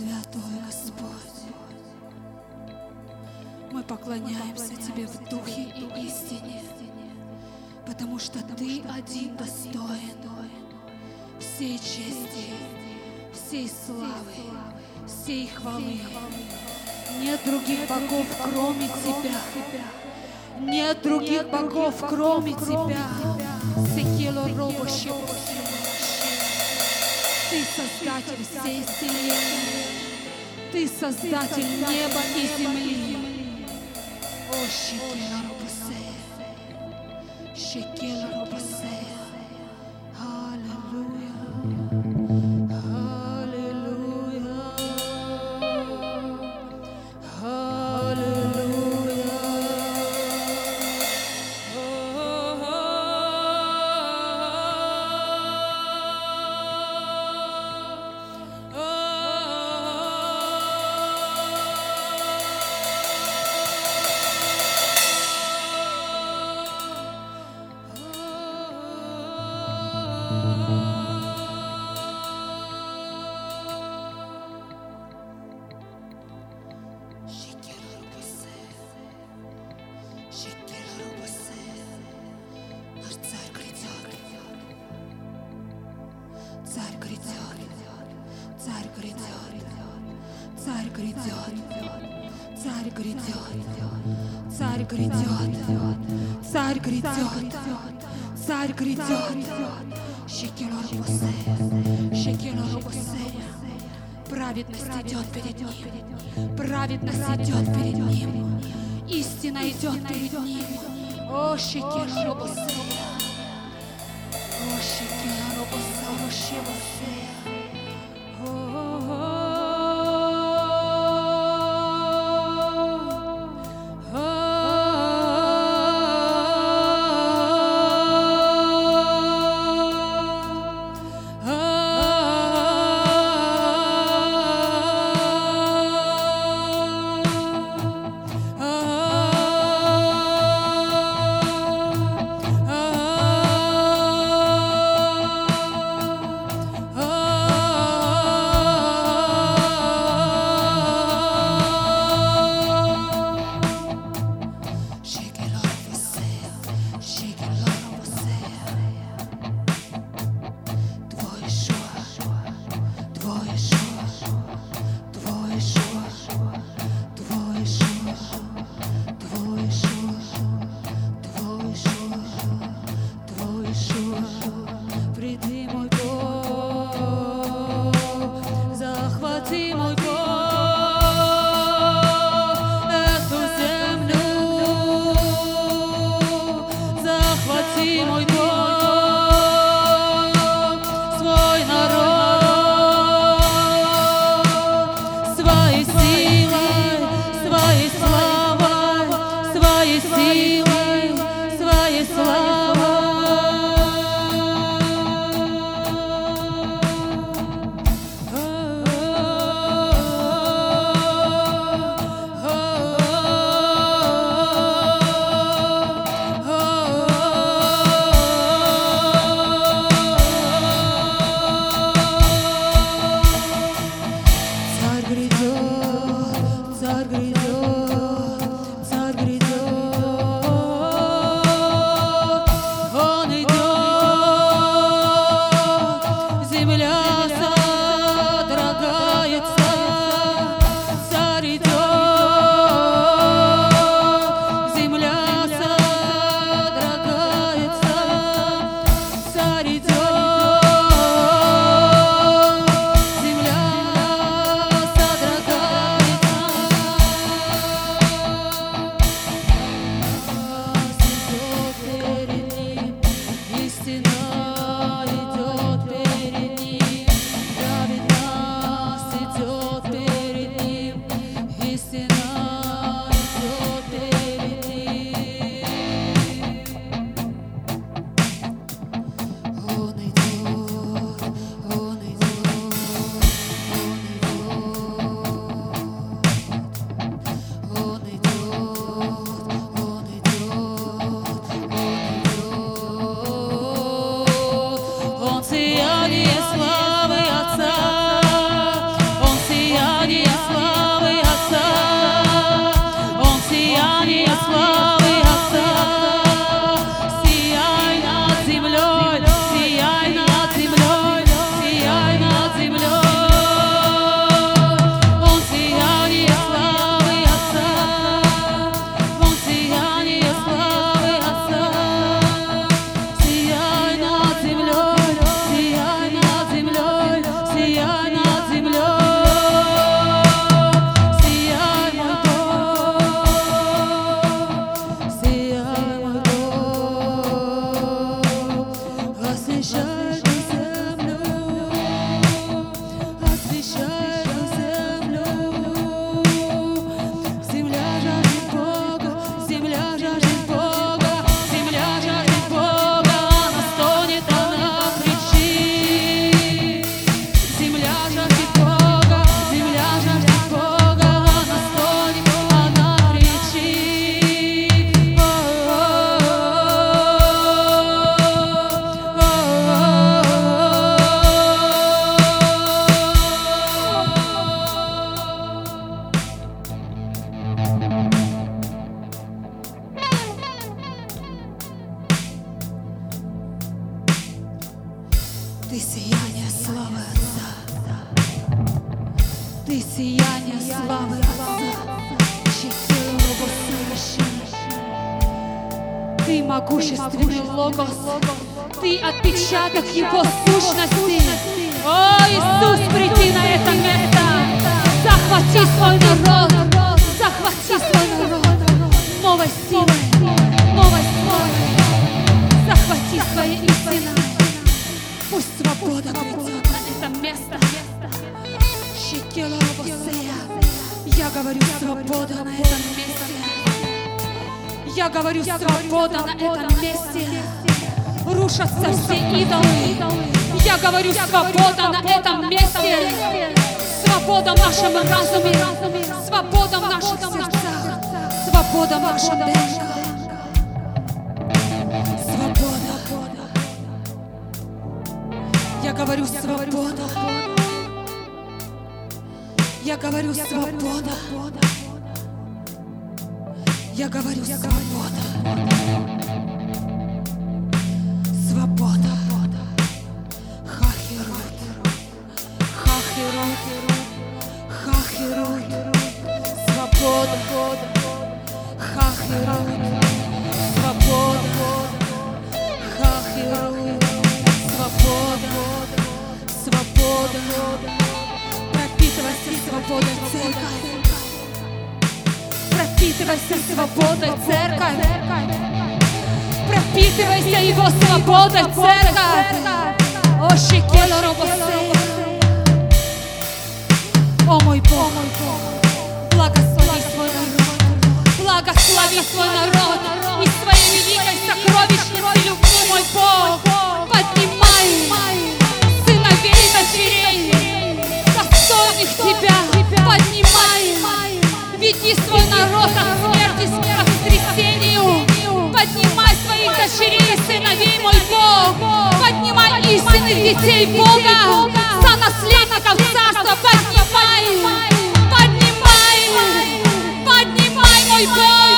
Святой Господь, мы поклоняемся Тебе в Духе и истине, потому что Ты один достоин всей чести, всей славы, всей хвалы. Нет других богов, кроме Тебя. Нет других богов, кроме Тебя. Секело робо Ты создатель всей вселенной. Ты создатель неба и земли. О, Шекела Царь грядет. Царь грядет. Царь грядет. Шекела Рубусея. Шекела Рубусея. Праведность идет перед ним. Праведность идет перед ним. Истина идет перед ним. О, Шекела Рубусея. О, Шекела Рубусея. Шебусея. Могущественный логос. Ты отпечаток Его сущности. О, Иисус, приди на это место. Захвати свой народ. Захвати свой народ. Новой силой. Новой славой. Захвати свои истины. Пусть свобода грядет на это место. Я говорю свобода на этом месте. Я говорю свобода на этом месте. Рушатся все идолы. Я говорю свобода на этом месте. Свобода в нашем разуме. Свобода в наших сердцах. Свобода в нашем дыхании. Свобода. Я говорю свобода. Я говорю свобода. Я говорю свобода. Свобода. Хахирут. Хахирут. Хахирут. Свобода. Хахирут. Свобода. Хахирут. Свобода. Свобода. Пропитывайся свободой, церковь. Пропитывайся свободой, церковь. Пропитывайся его свободой, церковь. О, Шекела Робосея. О, мой Бог, благослови свой народ. Благослови свой народ. И своей великой сокровищницы любви, мой Бог. Поднимай сыновей и дочерей, достойных Тебя. Поднимай. Веди свой народ от смерти к воскресению. Поднимай своих дочерей сыновей, мой Бог. Поднимай истинных детей Бога, за наследников царства. Поднимай. Поднимай. Поднимай, мой Бог.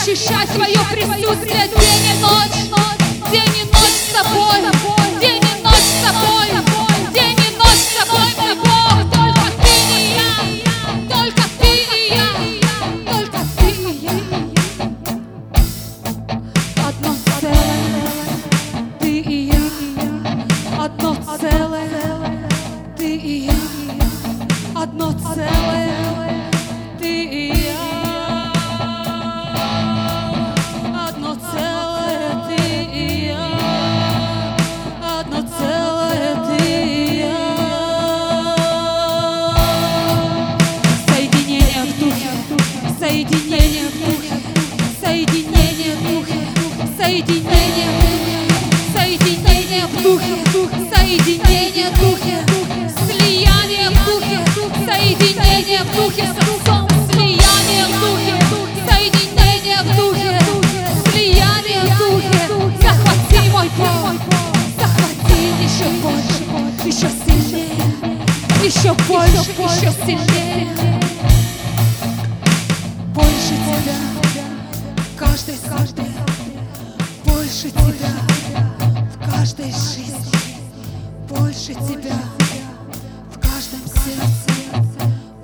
Ощущать Твое присутствие день и ночь. День и ночь с тобой. День и ночь с тобой. Соединение, соединение в духе, соединение в духе, слияние в духе, соединение в духе слияние в духе, соединение в духе, слияние в духе. Захвати мой Бог, захвати еще больше, еще сильнее, еще больше, еще сильнее. Больше тебя, каждой каждой, больше тебя в каждой жизни, больше тебя в каждом сердце,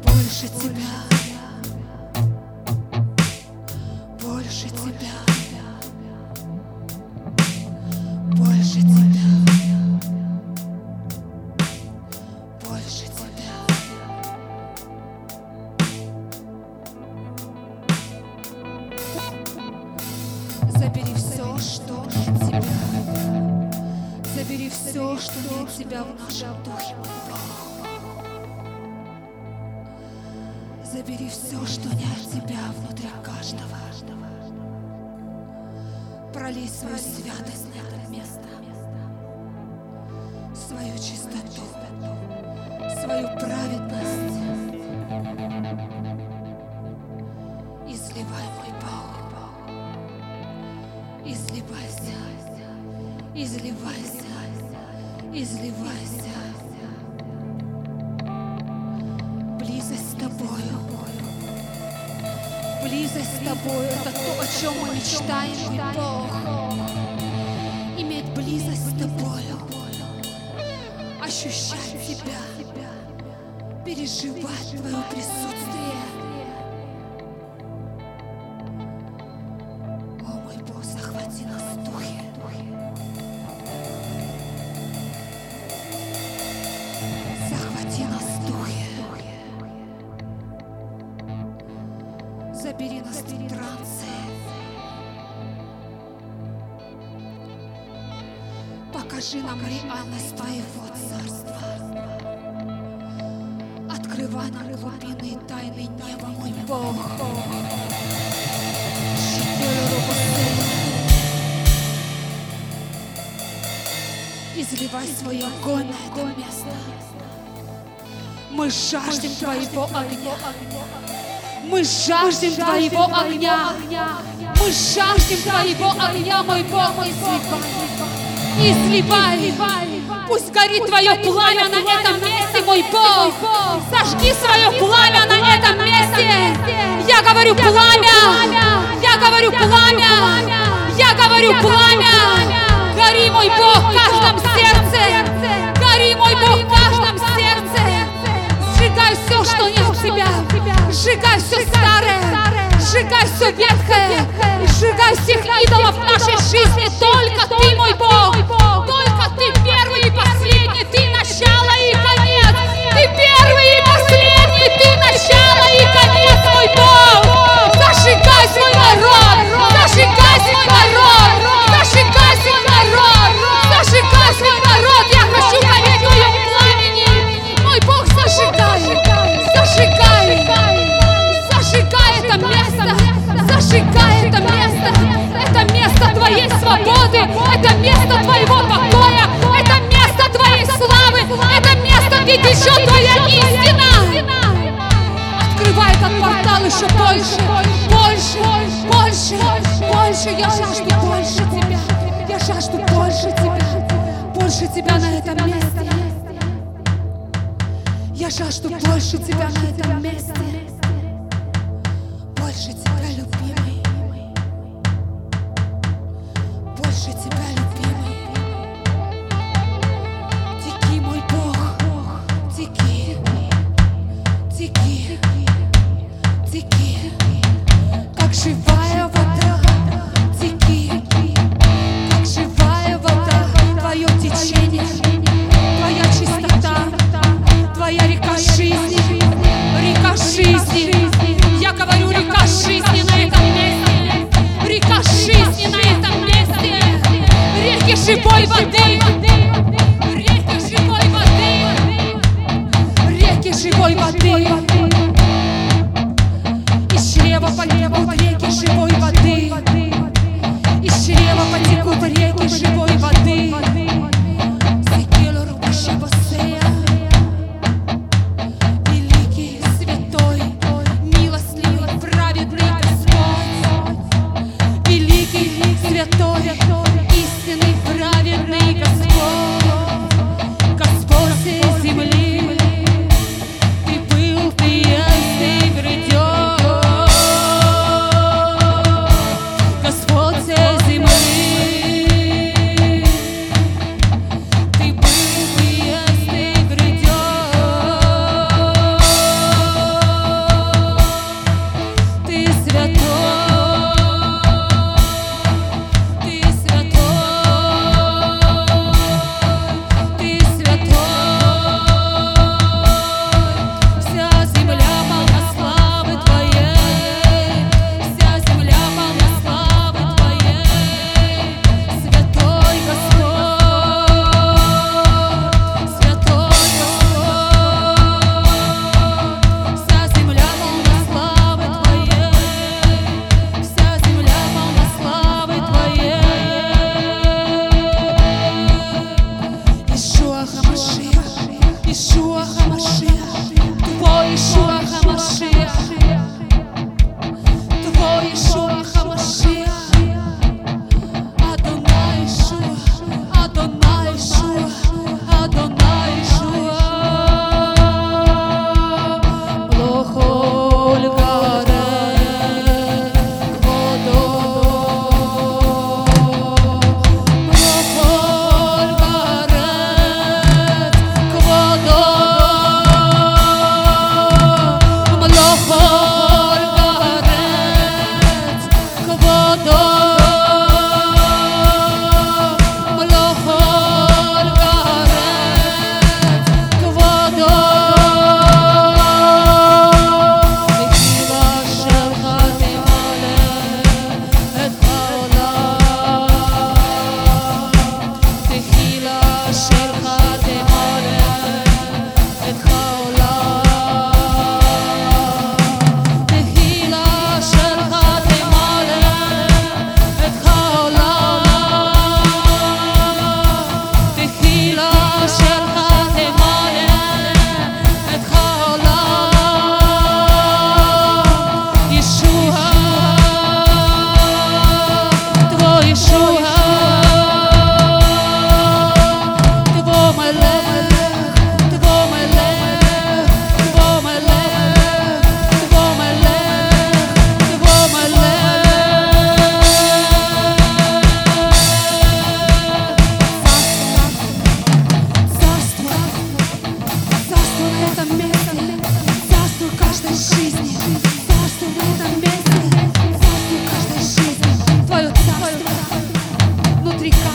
больше тебя, Что от тебя в нашем духе. Забери все, что не от тебя внутри каждого. Пролей свою святость на это место. Близость с тобою – это то, о чем мы мечтаем, мой Бог. Иметь близость с тобою. Ощущать тебя. Переживать твое присутствие. Изливай свой огонь на это место. Мы жаждем Твоего огня. Мы жаждем Твоего огня. Мы жаждем Твоего огня, мой Бог, изливай. Изливай. Пусть горит Твое пламя на этом месте, мой Бог. Сожги свое пламя на этом месте. Я говорю пламя. Я говорю пламя. Я говорю пламя. Гори, мой Бог, в каждом сердце. Гори, мой Бог, в каждом сердце. Сжигай все, что не от тебя. Сжигай все старое. Сжигай все ветхое. Сжигай всех идолов в нашей жизни. Только Ты, мой Бог. Только Тебя на этом месте. Больше Тебя, любимый. Больше Тебя, любимый.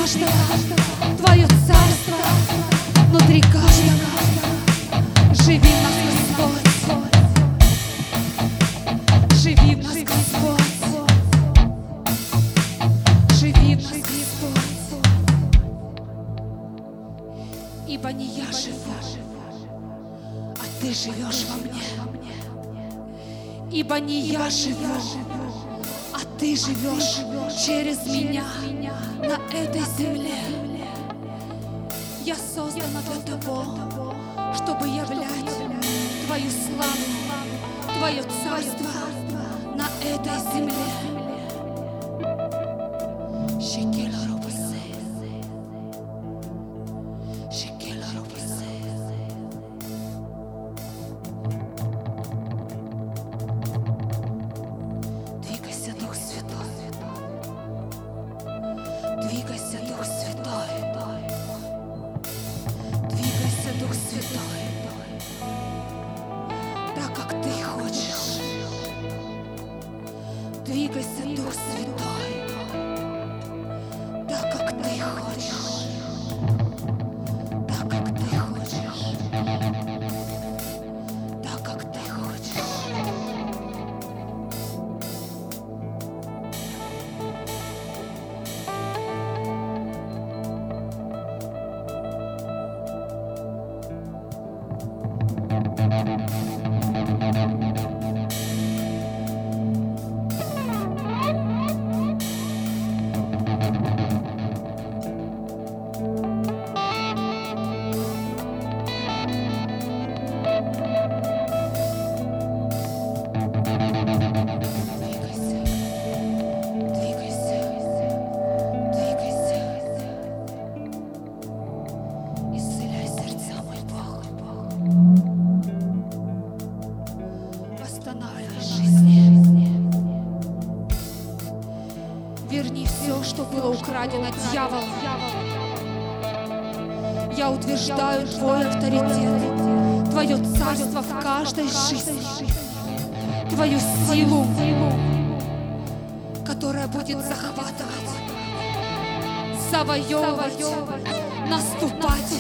каждого Твое царство внутри каждого. Живи нас, Господь. Живи нас, Господь. Живи нас, Господь. Ибо не я живу, а ты живешь во мне. Ибо не я живу, а ты живешь через меня на этой земле. Я создана для того, чтобы являть Твою славу, Твое царство на этой земле. жизнь, Твою силу, которая будет захватывать, завоевывать, наступать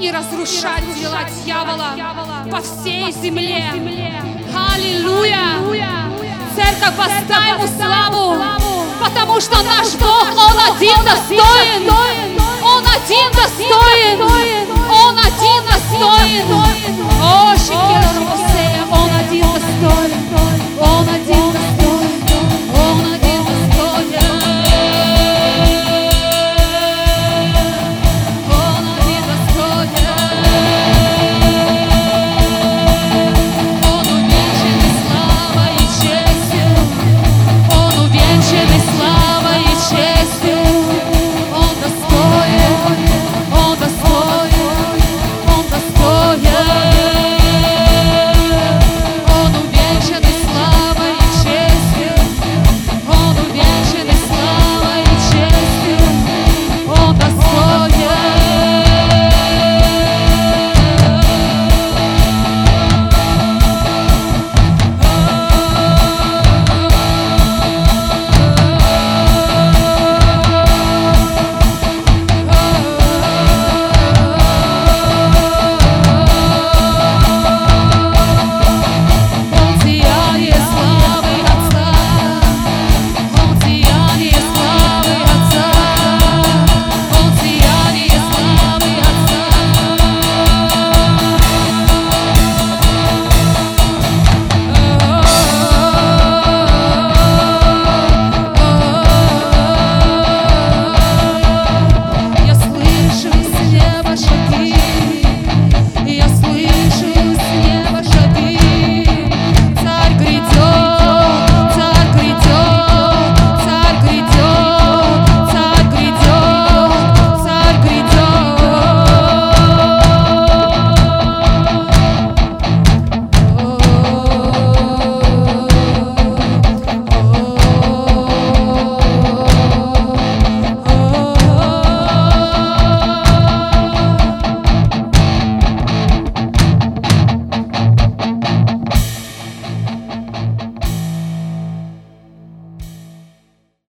и разрушать дела дьявола по всей земле. Аллилуйя! Церковь, поставь ему славу, потому что наш Бог, Он один достоин, Он один достоин, Он один достоин. О, Шикелору! Olmadığını